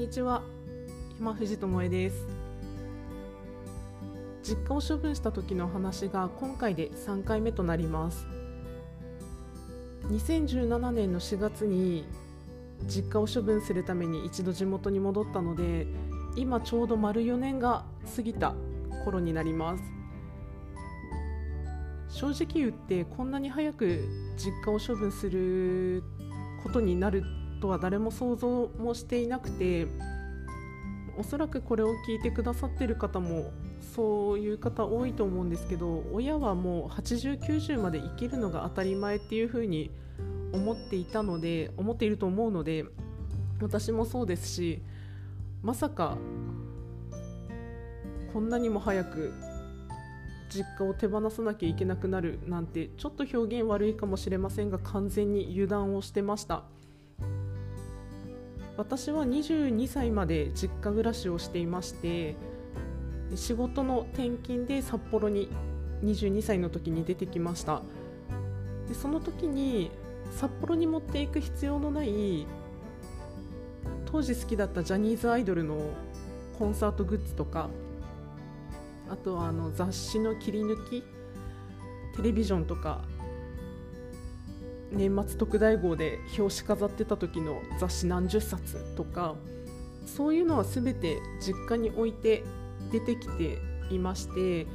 にちは。今藤智恵です。実家を処分した時の話が今回で3回目となります。2017年の4月に実家を処分するために一度地元に戻ったので今ちょうど丸4年が過ぎた頃になります。正直言ってこんなに早く実家を処分することになるとは誰も想像もしていなくておそらくこれを聞いてくださってる方もそういう方多いと思うんですけど親はもう8090まで生きるのが当たり前っていうふうに思っていたので思っていると思うので私もそうですしまさかこんなにも早く実家を手放さなきゃいけなくなるなんてちょっと表現悪いかもしれませんが完全に油断をしてました。私は22歳まで実家暮らしをしていまして仕事の転勤で札幌に22歳の時に出てきました。でその時に札幌に持っていく必要のない当時好きだったジャニーズアイドルのコンサートグッズとかあとはあの雑誌の切り抜きテレビジョンとか年末特大号で表紙飾ってた時の雑誌何十冊とかそういうのは全て実家に置いて出てきていまして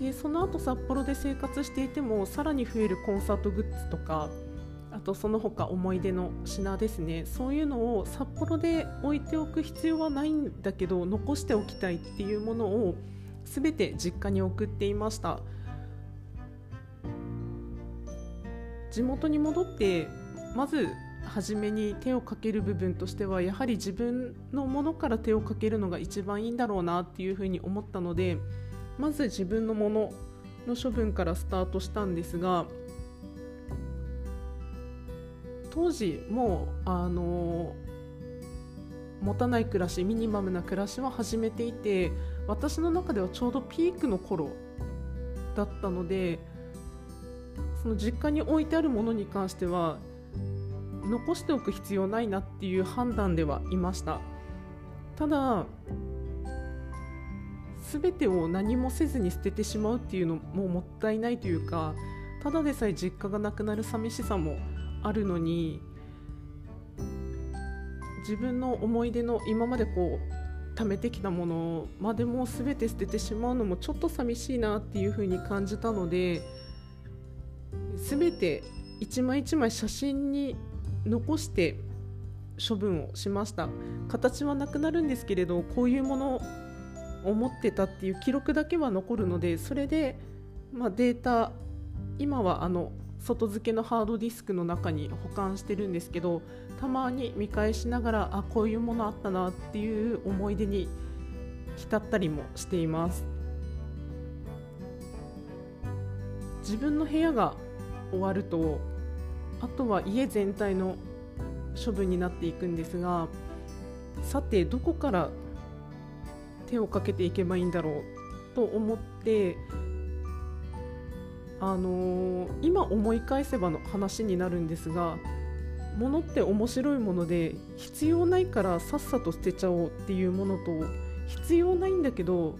でその後札幌で生活していてもさらに増えるコンサートグッズとかあとその他思い出の品ですね。そういうのを札幌で置いておく必要はないんだけど残しておきたいっていうものを全て実家に送っていました。地元に戻ってまず初めに手をかける部分としてはやはり自分のものから手をかけるのが一番いいんだろうなっていうふうに思ったのでまず自分のものの処分からスタートしたんですが当時もうあの持たない暮らしミニマムな暮らしは始めていて私の中ではちょうどピークの頃だったのでその実家に置いてあるものに関しては残しておく必要ないなっていう判断ではいました。ただ全てを何もせずに捨ててしまうっていうのももったいないというかただでさえ実家がなくなる寂しさもあるのに自分の思い出の今までこう貯めてきたものまでも全て捨ててしまうのもちょっと寂しいなっていうふうに感じたので全て一枚一枚写真に残して処分をしました。形はなくなるんですけれどこういうものを持ってたっていう記録だけは残るのでそれで、まあ、データ今はあの外付けのハードディスクの中に保管してるんですけどたまに見返しながらあこういうものあったなっていう思い出に浸ったりもしています。自分の部屋が終わるとあとは家全体の処分になっていくんですがさてどこから手をかけていけばいいんだろうと思ってあのー、今思い返せばの話になるんですが物って面白いもので必要ないからさっさと捨てちゃおうっていうものと必要ないんだけど、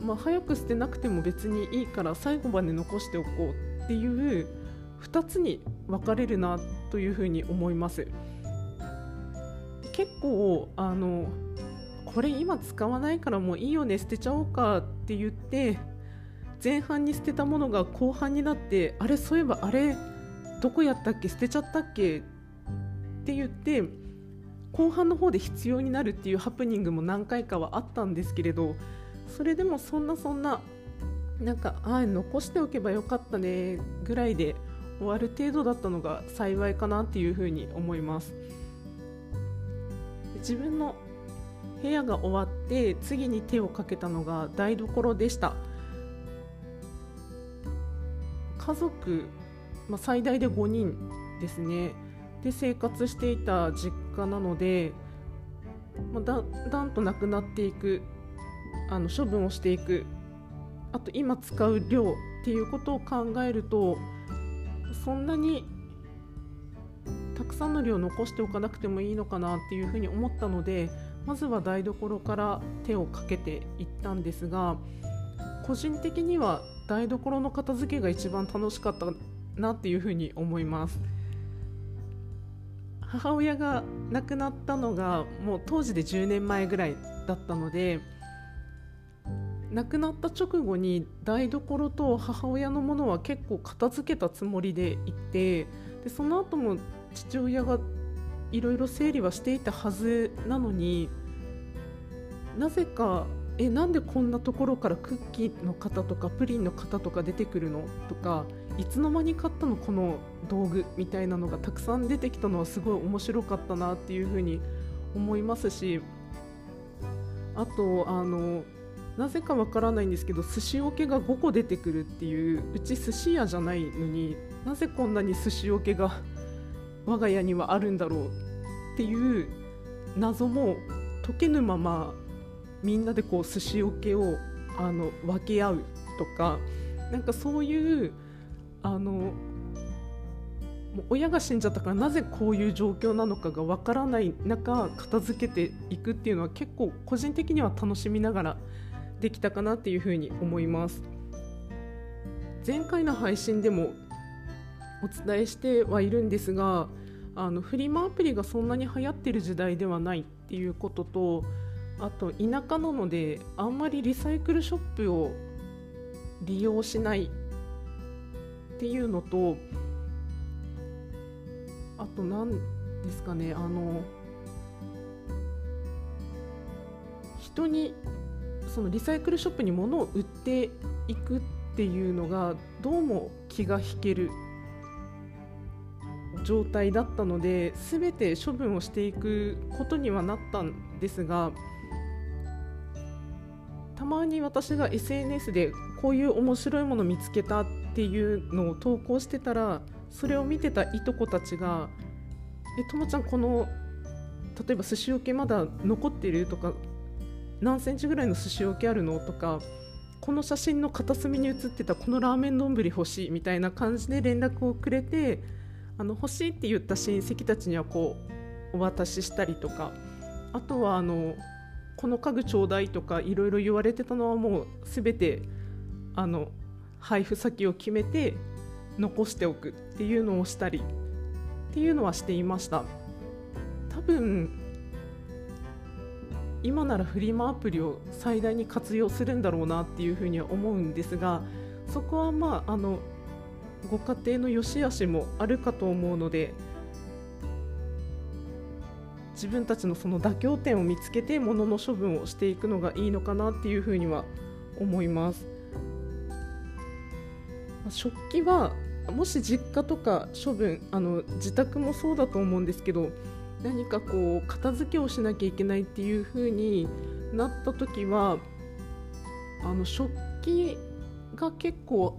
まあ、早く捨てなくても別にいいから最後まで残しておこうっていう2つに分かれるなというふうに思います。結構あのこれ今使わないからもういいよね捨てちゃおうかって言って前半に捨てたものが後半になってあれそういえばあれどこやったっけ捨てちゃったっけって言って後半の方で必要になるっていうハプニングも何回かはあったんですけれどそれでもそんなそんななんかああ残しておけばよかったねぐらいで終わる程度だったのが幸いかなっていうふうに思います。自分の部屋が終わって次に手をかけたのが台所でした。家族、まあ、最大で5人ですね。で生活していた実家なので、まあ、だだんとなくなっていくあの処分をしていく。あと今使う量っていうことを考えるとそんなにたくさんの量を残しておかなくてもいいのかなっていうふうに思ったのでまずは台所から手をかけていったんですが個人的には台所の片付けが一番楽しかったなっていうふうに思います。母親が亡くなったのがもう当時で10年前ぐらいだったので亡くなった直後に台所と母親のものは結構片付けたつもりでいてでその後も父親がいろいろ整理はしていたはずなのになぜかえなんでこんなところからクッキーの型とかプリンの型とか出てくるのとかいつの間に買ったのこの道具みたいなのがたくさん出てきたのはすごい面白かったなっていうふうに思いますしあとあのなぜかわからないんですけど寿司桶が5個出てくるっていううち寿司屋じゃないのになぜこんなに寿司桶が我が家にはあるんだろうっていう謎も解けぬままみんなでこう寿司桶をあの分け合うとかなんかそういうあの親が死んじゃったからなぜこういう状況なのかがわからない中片付けていくっていうのは結構個人的には楽しみながらできたかなっていうふうに思います。前回の配信でもお伝えしてはいるんですがあのフリマアプリがそんなに流行ってる時代ではないっていうこととあと田舎なのであんまりリサイクルショップを利用しないっていうのとあと何ですかねあの人にそのリサイクルショップに物を売っていくっていうのがどうも気が引ける状態だったので全て処分をしていくことにはなったんですがたまに私が SNS でこういう面白いもの見つけたっていうのを投稿してたらそれを見てたいとこたちが「えともちゃんこの例えば寿司桶まだ残ってる?」とか何センチぐらいの寿司桶あるの？とかこの写真の片隅に写ってたこのラーメン丼欲しいみたいな感じで連絡をくれてあの欲しいって言った親戚たちにはこうお渡ししたりとか。あとはあのこの家具ちょうだいとかいろいろ言われてたのはもう全てあの配布先を決めて残しておくっていうのをしたりっていうのはしていました。多分今ならフリマアプリを最大に活用するんだろうなっていうふうには思うんですがそこはまああのご家庭の良し悪しもあるかと思うので自分たちのその妥協点を見つけて物の処分をしていくのがいいのかなっていうふうには思います。食器はもし実家とか処分あの自宅もそうだと思うんですけど何かこう片付けをしなきゃいけないっていう風になった時はあの食器が結構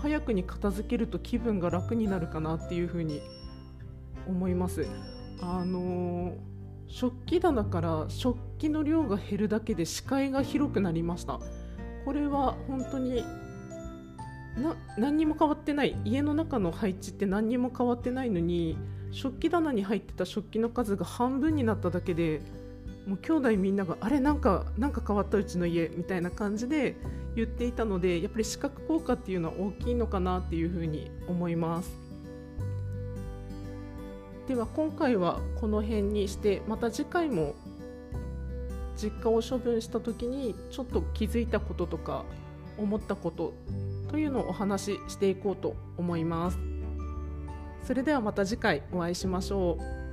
早くに片付けると気分が楽になるかなっていう風に思います。あの食器棚から食器の量が減るだけで視界が広くなりましたこれは本当にな何にも変わってない家の中の配置って何にも変わってないのに食器棚に入ってた食器の数が半分になっただけでもう兄弟みんながあれなんかなんか変わったうちの家みたいな感じで言っていたのでやっぱり視覚効果っていうのは大きいのかなっていうふうに思いますでは今回はこの辺にしてまた次回も実家を処分した時にちょっと気づいたこととか思ったことというのをお話ししていこうと思います。それではまた次回お会いしましょう。